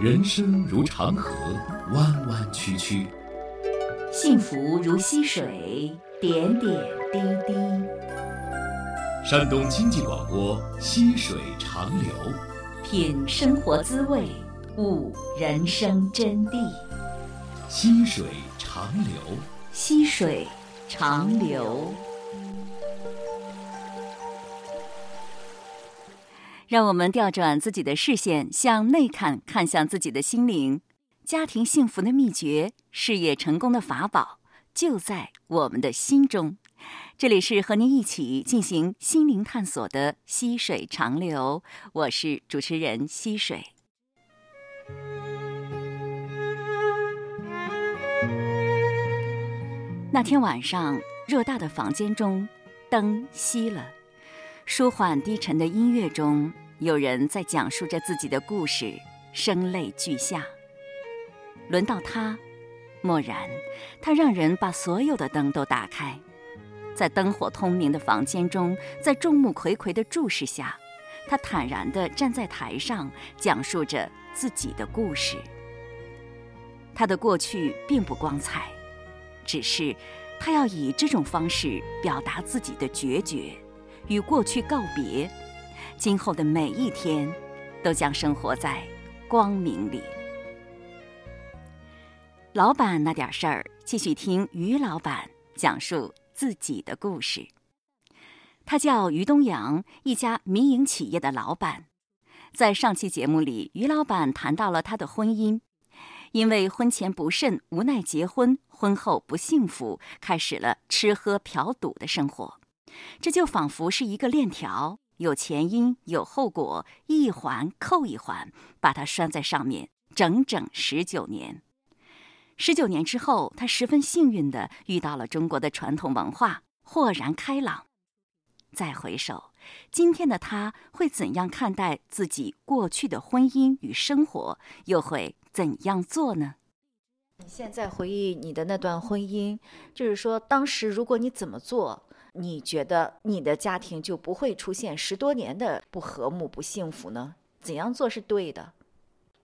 人生如长河，弯弯曲曲；幸福如溪水，点点滴滴。山东经济广播《溪水长流》，品生活滋味，悟人生真谛。溪水长流，溪水长流。让我们调转自己的视线，向内看，看向自己的心灵。家庭幸福的秘诀，事业成功的法宝，就在我们的心中。这里是和您一起进行心灵探索的溪水长流，我是主持人溪水。那天晚上，偌大的房间中，灯熄了。舒缓低沉的音乐中，有人在讲述着自己的故事，声泪俱下。轮到他，蓦然，他让人把所有的灯都打开，在灯火通明的房间中，在众目睽睽的注视下，他坦然地站在台上，讲述着自己的故事。他的过去并不光彩，只是他要以这种方式表达自己的决绝。与过去告别，今后的每一天都将生活在光明里。老板那点事儿，继续听于老板讲述自己的故事。他叫于东阳，一家民营企业的老板。在上期节目里，于老板谈到了他的婚姻，因为婚前不慎，无奈结婚，婚后不幸福，开始了吃喝嫖赌的生活。这就仿佛是一个链条，有前因有后果，一环扣一环，把它拴在上面，整整十九年。十九年之后，他十分幸运地遇到了中国的传统文化，豁然开朗。再回首，今天的他会怎样看待自己过去的婚姻与生活？又会怎样做呢？你现在回忆你的那段婚姻，就是说，当时如果你怎么做？你觉得你的家庭就不会出现十多年的不和睦、不幸福呢？怎样做是对的？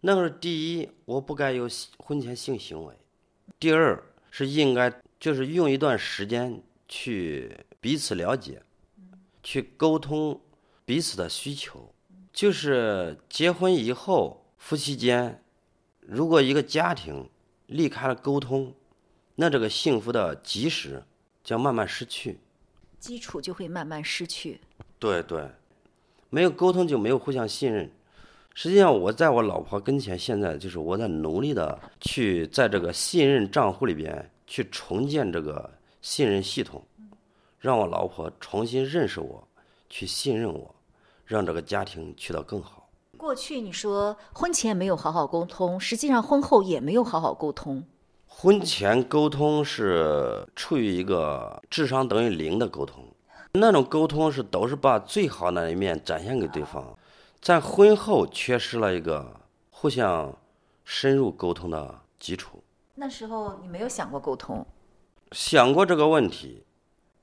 那个是第一，我不该有婚前性行为；第二是应该就是用一段时间去彼此了解，去沟通彼此的需求。就是结婚以后，夫妻间如果一个家庭离开了沟通，那这个幸福的基石将慢慢失去。基础就会慢慢失去。对对，没有沟通就没有互相信任。实际上，我在我老婆跟前，现在就是我在努力的去在这个信任账户里边去重建这个信任系统，让我老婆重新认识我，去信任我，让这个家庭去到更好。过去你说婚前没有好好沟通，实际上婚后也没有好好沟通。婚前沟通是处于一个智商等于零的沟通，那种沟通是都是把最好那一面展现给对方，在婚后缺失了一个互相深入沟通的基础。那时候你没有想过沟通？想过这个问题，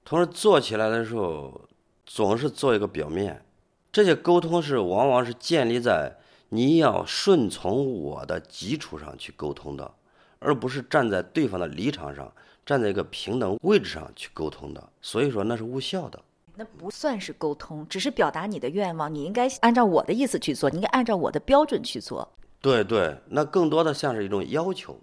同时做起来的时候总是做一个表面。这些沟通是往往是建立在你要顺从我的基础上去沟通的。而不是站在对方的立场上，站在一个平等位置上去沟通的，所以说那是无效的。那不算是沟通，只是表达你的愿望。你应该按照我的意思去做，你应该按照我的标准去做。对对，那更多的像是一种要求。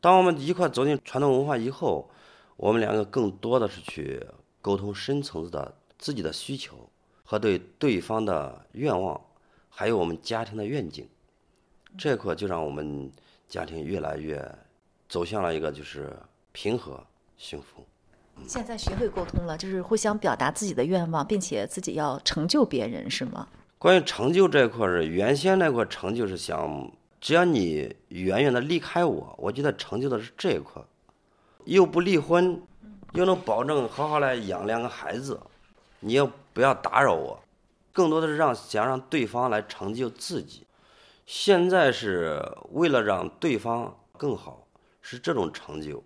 当我们一块走进传统文化以后，我们两个更多的是去沟通深层次的自己的需求和对对方的愿望，还有我们家庭的愿景。这块就让我们家庭越来越。走向了一个就是平和幸福。现在学会沟通了，就是互相表达自己的愿望，并且自己要成就别人，是吗？关于成就这块儿，原先那块成就是想，只要你远远的离开我，我觉得成就的是这一块，又不离婚，又能保证好好来养两个孩子，你又不要打扰我，更多的是让想让对方来成就自己。现在是为了让对方更好。是这种成就，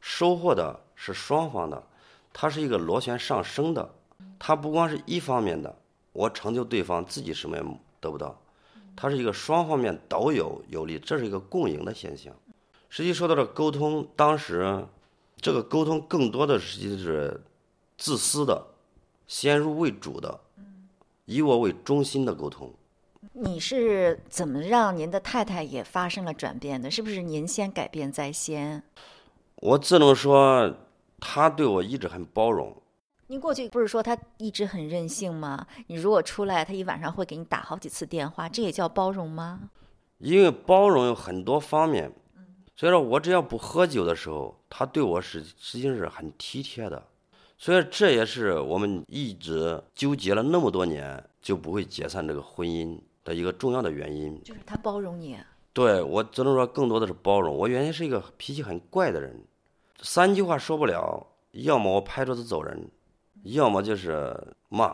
收获的是双方的，它是一个螺旋上升的，它不光是一方面的，我成就对方，自己什么也得不到，它是一个双方面都有有利，这是一个共赢的现象。实际说到这沟通，当时这个沟通更多的实际是自私的、先入为主的、以我为中心的沟通。你是怎么让您的太太也发生了转变的？是不是您先改变在先？我只能说，她对我一直很包容。您过去不是说她一直很任性吗？你如果出来，她一晚上会给你打好几次电话，这也叫包容吗？因为包容有很多方面，所以说我只要不喝酒的时候，她对我是实际上是很体贴的。所以这也是我们一直纠结了那么多年就不会解散这个婚姻的一个重要的原因。就是他包容你。对我只能说更多的是包容。我原先是一个脾气很怪的人，三句话说不了，要么我拍桌子走人。要么就是骂，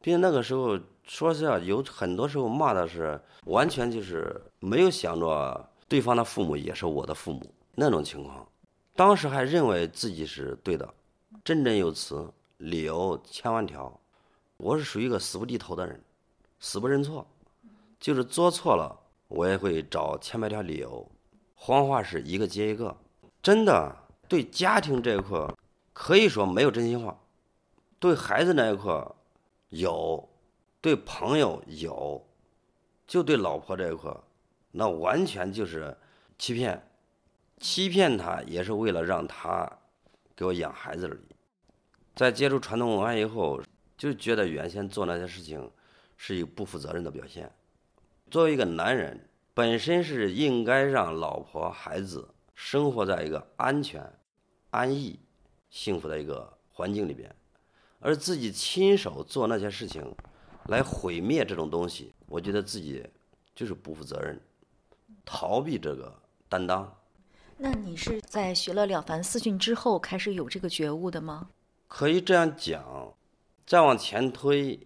并且那个时候说实话，有很多时候骂的是完全就是没有想着对方的父母也是我的父母那种情况，当时还认为自己是对的，振振有词，理由千万条，我是属于一个死不低头的人，死不认错，就是做错了我也会找千百条理由，谎话是一个接一个，真的对家庭这一块可以说没有真心话。对孩子那一块有，对朋友有，就对老婆这一块那完全就是欺骗，欺骗他也是为了让他给我养孩子而已。在接触传统文化以后，就觉得原先做那些事情是一个不负责任的表现。作为一个男人，本身是应该让老婆孩子生活在一个安全、安逸、幸福的一个环境里边。而自己亲手做那些事情，来毁灭这种东西，我觉得自己就是不负责任，逃避这个担当。那你是在学了《了凡四训》之后开始有这个觉悟的吗？可以这样讲，再往前推，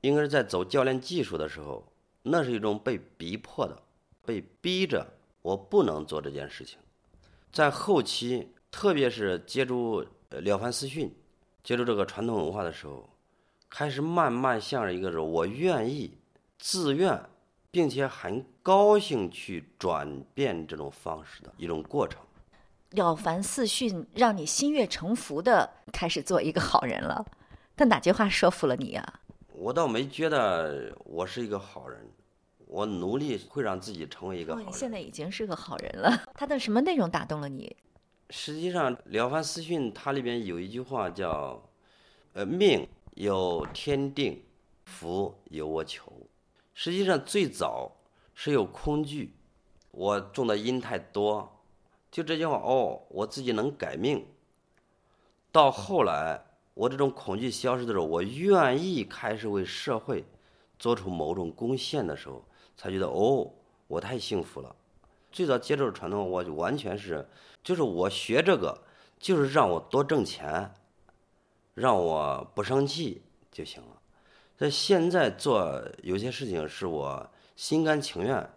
应该是在走教练技术的时候，那是一种被逼迫的，被逼着我不能做这件事情。在后期，特别是接触《了凡四训》。接触这个传统文化的时候，开始慢慢向着一个是我愿意、自愿，并且很高兴去转变这种方式的一种过程。了凡四训让你心悦诚服的开始做一个好人了，但哪句话说服了你啊？我倒没觉得我是一个好人，我努力会让自己成为一个好人。现在已经是个好人了。他的什么内容打动了你？实际上，《了凡四训》它里边有一句话叫：“呃，命有天定，福有我求。”实际上，最早是有恐惧，我种的因太多，就这句话哦，我自己能改命。到后来，我这种恐惧消失的时候，我愿意开始为社会做出某种贡献的时候，才觉得哦，我太幸福了。最早接触传统，我就完全是。就是我学这个，就是让我多挣钱，让我不生气就行了。在现在做有些事情是我心甘情愿，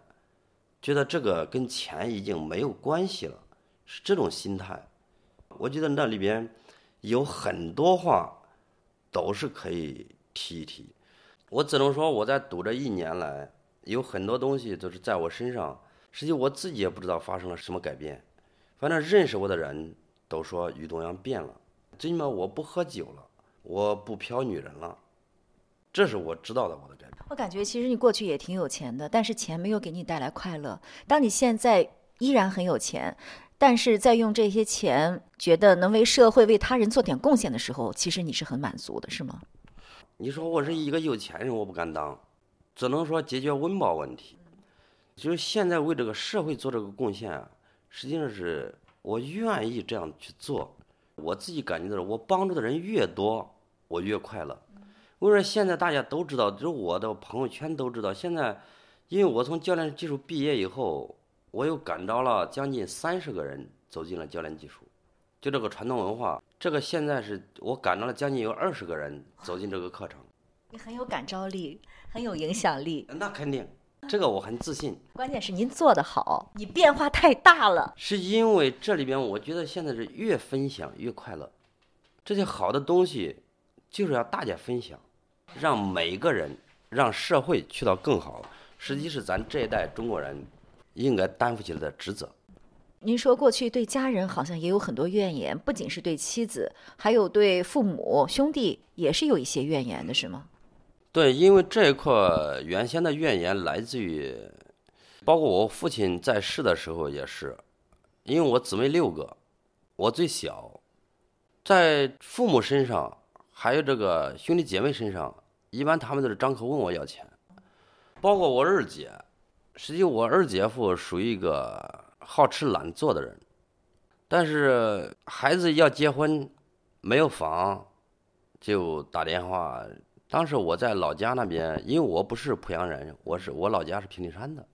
觉得这个跟钱已经没有关系了，是这种心态。我觉得那里边有很多话都是可以提一提。我只能说我在读这一年来，有很多东西都是在我身上，实际我自己也不知道发生了什么改变。反正认识我的人都说于东阳变了，最起码我不喝酒了，我不嫖女人了，这是我知道的我的改变。我感觉其实你过去也挺有钱的，但是钱没有给你带来快乐。当你现在依然很有钱，但是在用这些钱觉得能为社会、为他人做点贡献的时候，其实你是很满足的，是吗？你说我是一个有钱人，我不敢当，只能说解决温饱问题。就是现在为这个社会做这个贡献。实际上是我愿意这样去做，我自己感觉到，我帮助的人越多，我越快乐。为什么现在大家都知道，就是我的朋友圈都知道。现在，因为我从教练技术毕业以后，我又感召了将近三十个人走进了教练技术，就这个传统文化，这个现在是我感召了将近有二十个人走进这个课程。你很有感召力，很有影响力。那肯定。这个我很自信，关键是您做得好，你变化太大了。是因为这里边，我觉得现在是越分享越快乐，这些好的东西就是要大家分享，让每个人，让社会去到更好，实际是咱这一代中国人应该担负起来的职责。您说过去对家人好像也有很多怨言，不仅是对妻子，还有对父母、兄弟也是有一些怨言的，是吗？对，因为这一块原先的怨言来自于，包括我父亲在世的时候也是，因为我姊妹六个，我最小，在父母身上还有这个兄弟姐妹身上，一般他们都是张口问我要钱，包括我二姐，实际我二姐夫属于一个好吃懒做的人，但是孩子要结婚，没有房，就打电话。当时我在老家那边，因为我不是濮阳人，我是我老家是平顶山的，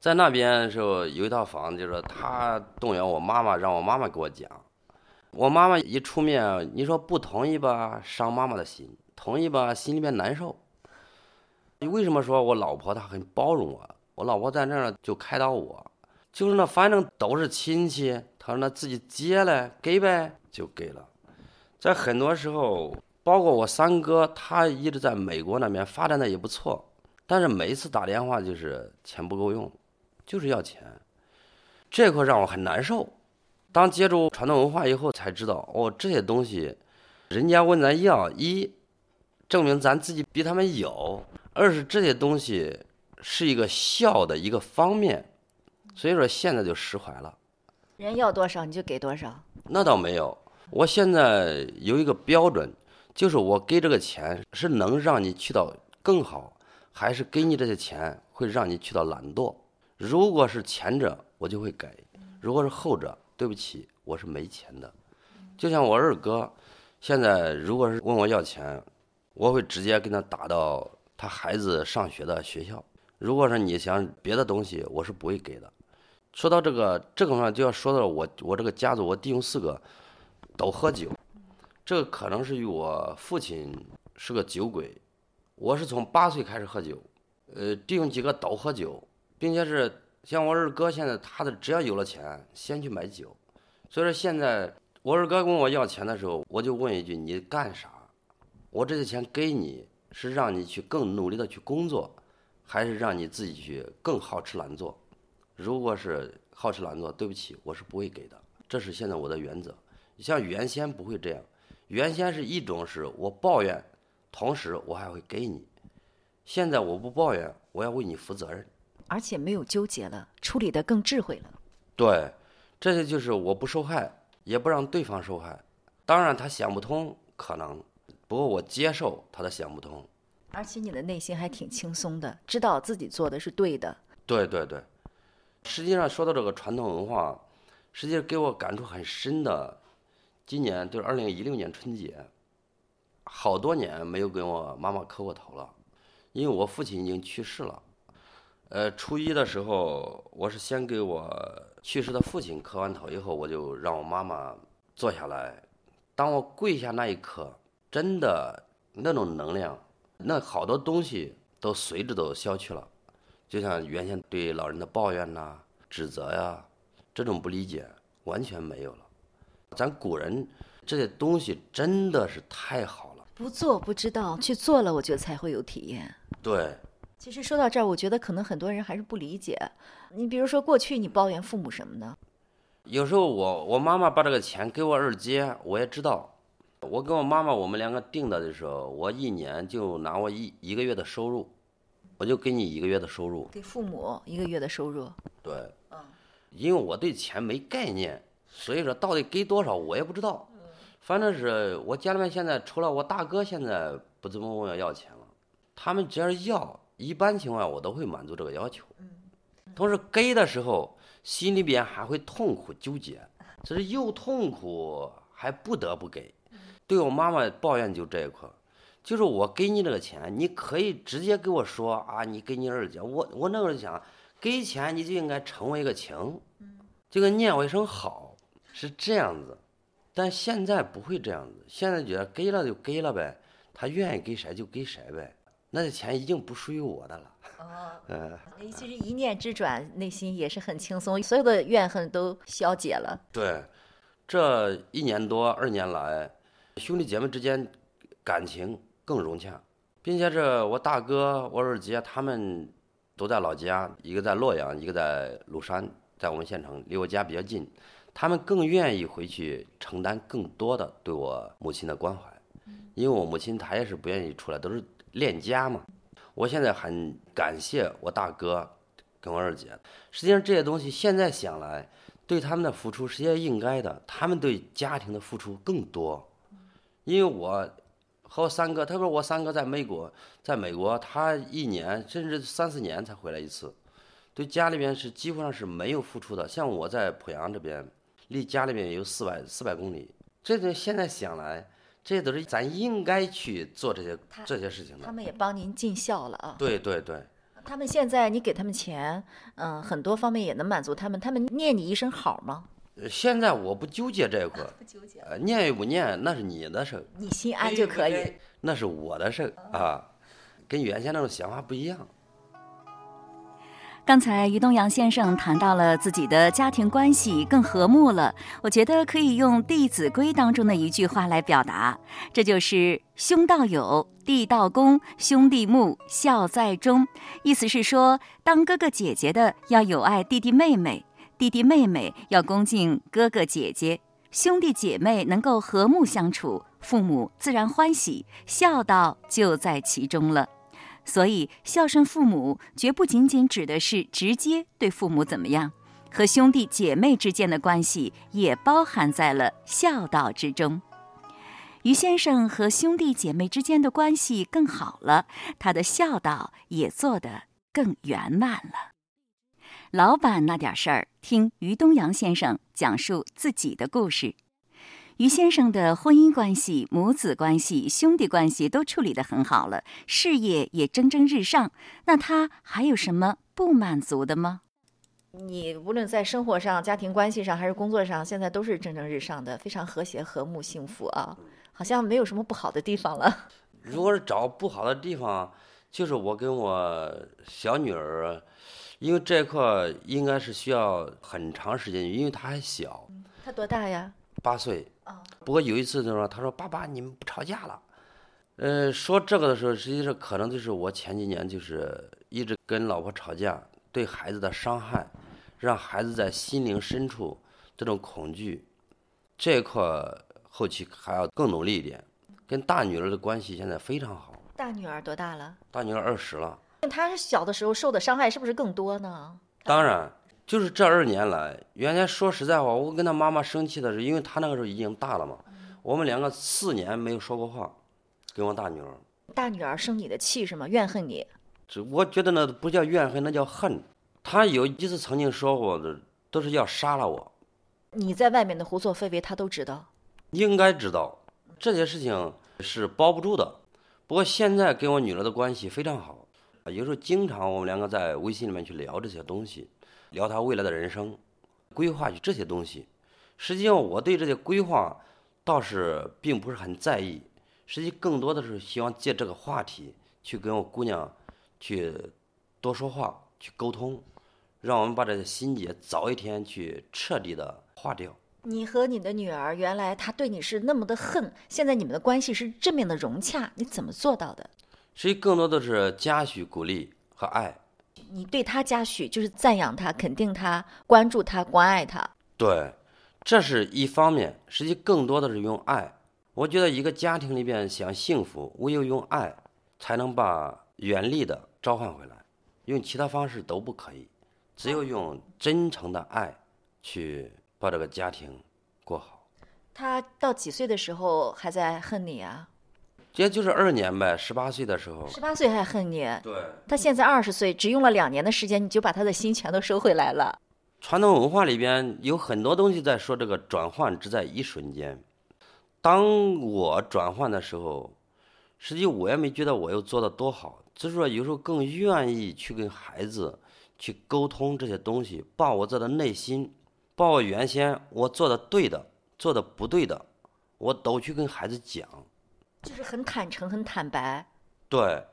在那边的时候有一套房，就是他动员我妈妈，让我妈妈给我讲。我妈妈一出面，你说不同意吧，伤妈妈的心；同意吧，心里面难受。你为什么说我老婆她很包容我？我老婆在那儿就开导我，就是那反正都是亲戚，她说那自己接了给呗，就给了。在很多时候。包括我三哥，他一直在美国那边发展的也不错，但是每一次打电话就是钱不够用，就是要钱，这块让我很难受。当接触传统文化以后，才知道哦，这些东西，人家问咱要，一证明咱自己比他们有；二是这些东西是一个孝的一个方面，所以说现在就释怀了。人要多少你就给多少？那倒没有，我现在有一个标准。就是我给这个钱是能让你去到更好，还是给你这些钱会让你去到懒惰？如果是前者，我就会给；如果是后者，对不起，我是没钱的。就像我二哥，现在如果是问我要钱，我会直接跟他打到他孩子上学的学校。如果说你想别的东西，我是不会给的。说到这个这个话，就要说到我我这个家族，我弟兄四个都喝酒。这个可能是与我父亲是个酒鬼，我是从八岁开始喝酒，呃，弟兄几个都喝酒，并且是像我二哥现在他的只要有了钱，先去买酒，所以说现在我二哥问我要钱的时候，我就问一句你干啥？我这些钱给你是让你去更努力的去工作，还是让你自己去更好吃懒做？如果是好吃懒做，对不起，我是不会给的，这是现在我的原则。像原先不会这样。原先是一种是我抱怨，同时我还会给你。现在我不抱怨，我要为你负责任，而且没有纠结了，处理的更智慧了。对，这些就是我不受害，也不让对方受害。当然他想不通可能，不过我接受他的想不通。而且你的内心还挺轻松的，知道自己做的是对的。对对对，实际上说到这个传统文化，实际上给我感触很深的。今年就是二零一六年春节，好多年没有跟我妈妈磕过头了，因为我父亲已经去世了。呃，初一的时候，我是先给我去世的父亲磕完头，以后我就让我妈妈坐下来。当我跪下那一刻，真的那种能量，那好多东西都随之都消去了，就像原先对老人的抱怨呐、指责呀，这种不理解完全没有了。咱古人这些东西真的是太好了，不做不知道，去做了，我觉得才会有体验。对，其实说到这儿，我觉得可能很多人还是不理解。你比如说，过去你抱怨父母什么呢？有时候我我妈妈把这个钱给我二姐，我也知道。我跟我妈妈我们两个定的的时候，我一年就拿我一一个月的收入，我就给你一个月的收入。给父母一个月的收入。对。嗯。因为我对钱没概念。所以说，到底给多少我也不知道。反正是我家里面现在除了我大哥，现在不怎么问我要钱了。他们只要要，一般情况我都会满足这个要求。同时给的时候，心里边还会痛苦纠结，就是又痛苦还不得不给。对我妈妈抱怨就这一块，就是我给你这个钱，你可以直接给我说啊，你给你二姐。我我那会儿想，给钱你就应该成为一个情，就跟念我一声好。是这样子，但现在不会这样子。现在觉得给了就给了呗，他愿意给谁就给谁呗。那些钱已经不属于我的了。哦，嗯，其实一念之转，内心也是很轻松，所有的怨恨都消解了。对，这一年多二年来，兄弟姐妹之间感情更融洽，并且这我大哥、我二姐他们都在老家，一个在洛阳，一个在鲁山，在我们县城，离我家比较近。他们更愿意回去承担更多的对我母亲的关怀，因为我母亲她也是不愿意出来，都是恋家嘛。我现在很感谢我大哥跟我二姐，实际上这些东西现在想来，对他们的付出是应该的，他们对家庭的付出更多，因为我和我三哥，他说我三哥在美国，在美国他一年甚至三四年才回来一次，对家里边是基本上是没有付出的。像我在濮阳这边，离家里边也有四百四百公里，这个现在想来。这些都是咱应该去做这些这些事情的。他们也帮您尽孝了啊。对对对。他们现在你给他们钱，嗯，很多方面也能满足他们。他们念你一声好吗？现在我不纠结这块。不纠结。呃，念与不念那是你的事儿你心安就可以。那是我的事儿啊，跟原先那种想法不一样。刚才于东阳先生谈到了自己的家庭关系更和睦了，我觉得可以用《弟子规》当中的一句话来表达，这就是“兄道友，弟道恭，兄弟睦，孝在中”。意思是说，当哥哥姐姐的要友爱弟弟妹妹，弟弟妹妹要恭敬哥哥姐姐，兄弟姐妹能够和睦相处，父母自然欢喜，孝道就在其中了。所以，孝顺父母绝不仅仅指的是直接对父母怎么样，和兄弟姐妹之间的关系也包含在了孝道之中。于先生和兄弟姐妹之间的关系更好了，他的孝道也做得更圆满了。老板那点事儿，听于东阳先生讲述自己的故事。于先生的婚姻关系、母子关系、兄弟关系都处理得很好了，事业也蒸蒸日上。那他还有什么不满足的吗？你无论在生活上、家庭关系上，还是工作上，现在都是蒸蒸日上的，非常和谐、和睦、幸福啊，好像没有什么不好的地方了。如果是找不好的地方，就是我跟我小女儿，因为这块应该是需要很长时间，因为他还小。他多大呀？八岁。不过有一次，他说：“他说爸爸，你们不吵架了。”呃，说这个的时候，实际上可能就是我前几年就是一直跟老婆吵架，对孩子的伤害，让孩子在心灵深处这种恐惧，这一块后期还要更努力一点。跟大女儿的关系现在非常好。大女儿多大了？大女儿二十了。她小的时候受的伤害是不是更多呢？当然。就是这二年来，原来说实在话，我跟他妈妈生气的是，因为他那个时候已经大了嘛。我们两个四年没有说过话，跟我大女儿。大女儿生你的气是吗？怨恨你？这我觉得那不叫怨恨，那叫恨。他有一次曾经说过的，都是要杀了我。你在外面的胡作非为，他都知道。应该知道，这些事情是包不住的。不过现在跟我女儿的关系非常好，有时候经常我们两个在微信里面去聊这些东西。聊他未来的人生规划，就这些东西。实际上，我对这些规划倒是并不是很在意。实际更多的是希望借这个话题去跟我姑娘去多说话，去沟通，让我们把这些心结早一天去彻底的化掉。你和你的女儿原来她对你是那么的恨，现在你们的关系是这么的融洽，你怎么做到的？实际更多的是嘉许、鼓励和爱。你对他嘉许，就是赞扬他、肯定他、关注他、关爱他。对，这是一方面。实际更多的是用爱。我觉得一个家庭里边想幸福，唯有用爱才能把原力的召唤回来，用其他方式都不可以。只有用真诚的爱去把这个家庭过好。他到几岁的时候还在恨你啊？也就是二年呗，十八岁的时候。十八岁还恨你？对。他现在二十岁，只用了两年的时间，你就把他的心全都收回来了。传统文化里边有很多东西在说这个转换只在一瞬间。当我转换的时候，实际我也没觉得我又做的多好，只是说有时候更愿意去跟孩子去沟通这些东西，把我这的内心，把我原先我做的对的、做的不对的，我都去跟孩子讲。就是很坦诚、很坦白。对，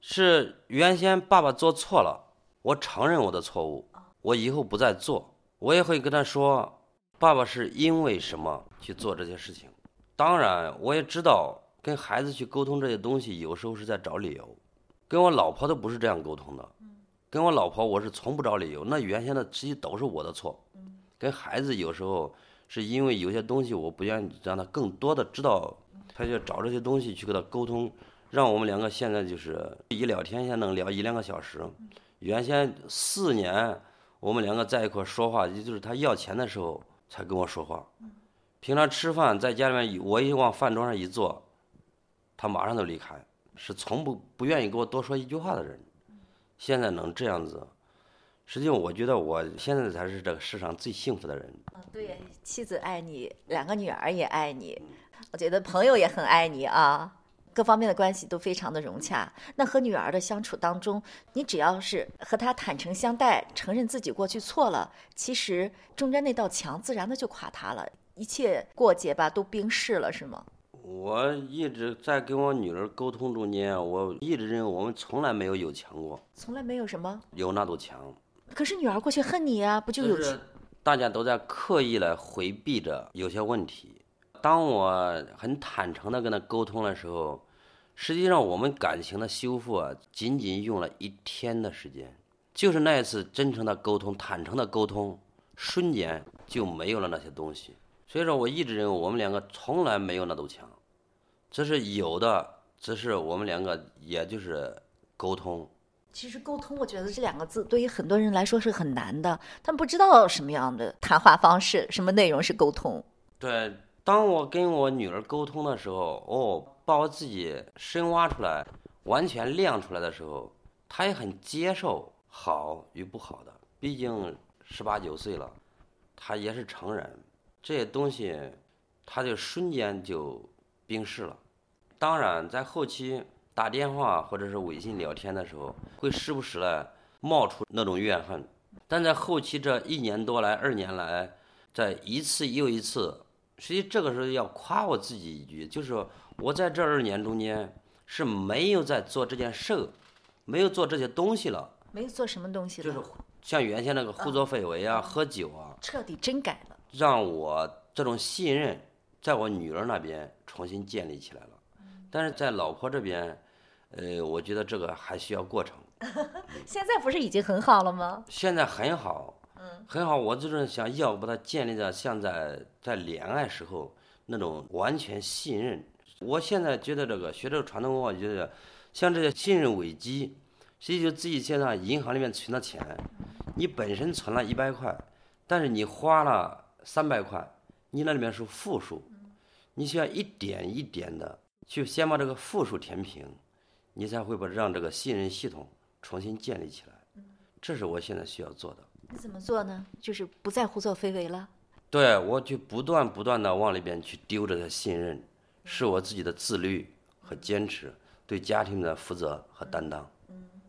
是原先爸爸做错了，我承认我的错误，我以后不再做。我也会跟他说，爸爸是因为什么去做这些事情。当然，我也知道跟孩子去沟通这些东西，有时候是在找理由。跟我老婆都不是这样沟通的，跟我老婆我是从不找理由，那原先的其实际都是我的错。跟孩子有时候是因为有些东西我不愿意让他更多的知道，他就找这些东西去跟他沟通，让我们两个现在就是一聊天，现在能聊一两个小时。原先四年我们两个在一块说话，也就是他要钱的时候才跟我说话。平常吃饭在家里面，我一往饭桌上一坐，他马上就离开，是从不不愿意跟我多说一句话的人。现在能这样子，实际上我觉得我现在才是这个世上最幸福的人。嗯，对，妻子爱你，两个女儿也爱你，我觉得朋友也很爱你啊，各方面的关系都非常的融洽。那和女儿的相处当中，你只要是和她坦诚相待，承认自己过去错了，其实中间那道墙自然的就垮塌了。一切过节吧都冰释了，是吗？我一直在跟我女儿沟通中间，我一直认为我们从来没有有墙过，从来没有什么。有那堵墙。可是女儿过去恨你呀，不就有？是大家都在刻意来回避着有些问题。当我很坦诚的跟他沟通的时候，实际上我们感情的修复啊，仅仅用了一天的时间，就是那一次真诚的沟通、坦诚的沟通，瞬间就没有了那些东西。所以说，我一直认为我们两个从来没有那堵墙，只是有的，只是我们两个也就是沟通。其实沟通，我觉得这两个字对于很多人来说是很难的，他们不知道什么样的谈话方式，什么内容是沟通。对，当我跟我女儿沟通的时候，哦，把我自己深挖出来，完全亮出来的时候，她也很接受好与不好的。毕竟十八九岁了，她也是成人。这些东西，她就瞬间就冰释了。当然，在后期打电话或者是微信聊天的时候，会时不时的冒出那种怨恨。但在后期这一年多来、二年来，在一次又一次，实际这个时候要夸我自己一句，就是说我在这二年中间是没有在做这件事，没有做这些东西了。没有做什么东西了？就是像原先那个胡作非为啊、喝酒啊，彻底真改了。让我这种信任，在我女儿那边重新建立起来了，但是在老婆这边，呃，我觉得这个还需要过程。现在不是已经很好了吗？现在很好，很好。我就是想要把它建立在像在在恋爱时候那种完全信任。我现在觉得这个学这个传统文化，觉得像这些信任危机，实际就自己现在银行里面存的钱，你本身存了一百块，但是你花了。三百块，你那里面是负数，你需要一点一点的去先把这个负数填平，你才会把让这个信任系统重新建立起来。这是我现在需要做的。你怎么做呢？就是不再胡作非为了。对，我就不断不断的往里边去丢这些信任，是我自己的自律和坚持，对家庭的负责和担当，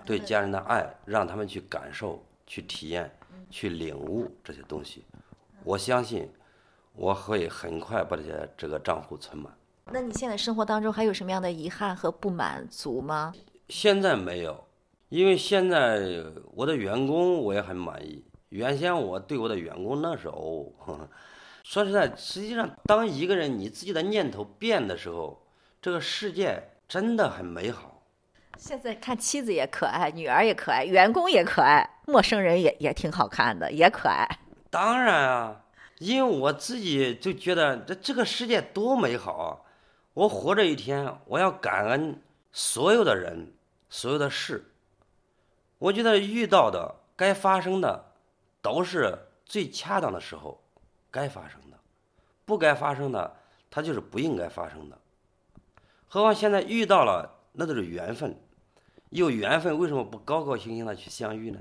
对家人的爱，让他们去感受、去体验、去领悟这些东西。我相信，我会很快把这些这个账户存满。那你现在生活当中还有什么样的遗憾和不满足吗？现在没有，因为现在我的员工我也很满意。原先我对我的员工那时候，说实在，实际上当一个人你自己的念头变的时候，这个世界真的很美好。现在看妻子也可爱，女儿也可爱，员工也可爱，陌生人也也挺好看的，也可爱。当然啊，因为我自己就觉得这这个世界多美好啊！我活着一天，我要感恩所有的人、所有的事。我觉得遇到的、该发生的，都是最恰当的时候该发生的；不该发生的，它就是不应该发生的。何况现在遇到了，那都是缘分。有缘分，为什么不高高兴兴的去相遇呢？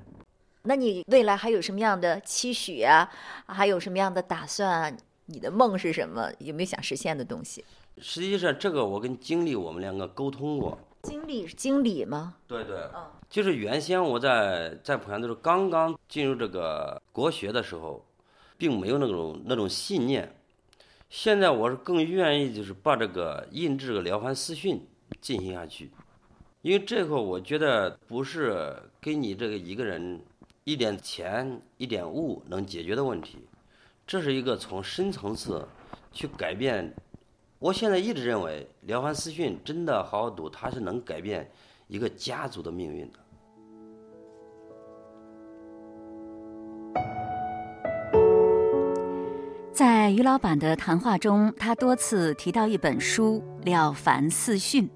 那你未来还有什么样的期许啊？还有什么样的打算？你的梦是什么？有没有想实现的东西？实际上，这个我跟经理我们两个沟通过。经理是经理吗？对对，就是原先我在在濮阳都是刚刚进入这个国学的时候，并没有那种那种信念。现在我是更愿意就是把这个印制个《辽汉四训》进行下去，因为这个我觉得不是给你这个一个人。一点钱、一点物能解决的问题，这是一个从深层次去改变。我现在一直认为《了凡四训》真的好好读，它是能改变一个家族的命运的。在于老板的谈话中，他多次提到一本书《了凡四训》，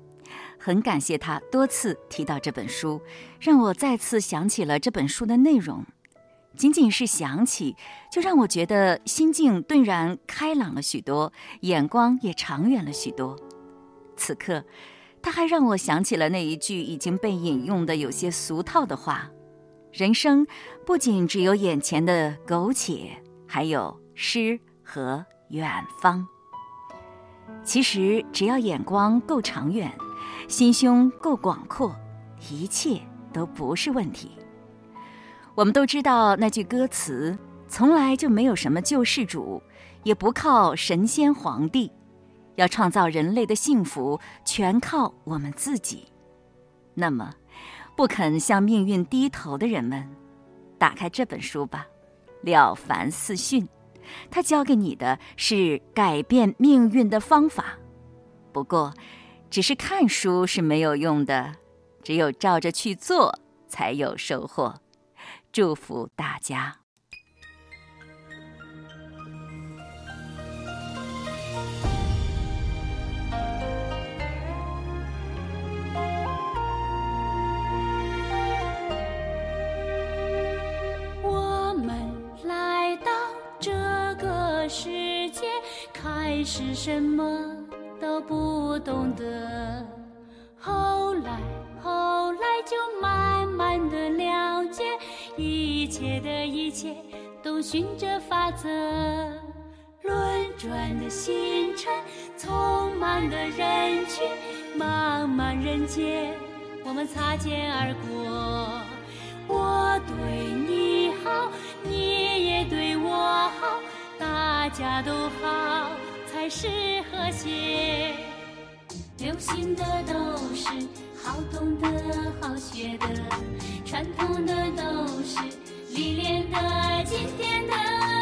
很感谢他多次提到这本书，让我再次想起了这本书的内容。仅仅是想起，就让我觉得心境顿然开朗了许多，眼光也长远了许多。此刻，他还让我想起了那一句已经被引用的有些俗套的话：人生不仅只有眼前的苟且，还有诗。和远方，其实只要眼光够长远，心胸够广阔，一切都不是问题。我们都知道那句歌词：“从来就没有什么救世主，也不靠神仙皇帝，要创造人类的幸福，全靠我们自己。”那么，不肯向命运低头的人们，打开这本书吧，《了凡四训》。他教给你的是改变命运的方法，不过，只是看书是没有用的，只有照着去做才有收获。祝福大家。是什么都不懂得，后来后来就慢慢的了解，一切的一切都循着法则。轮转的星辰，匆忙的人群，茫茫人间，我们擦肩而过。我对你好，你也对我好，大家都好。才是和谐。流行的都是好懂的、好学的，传统的都是历练的、经典的。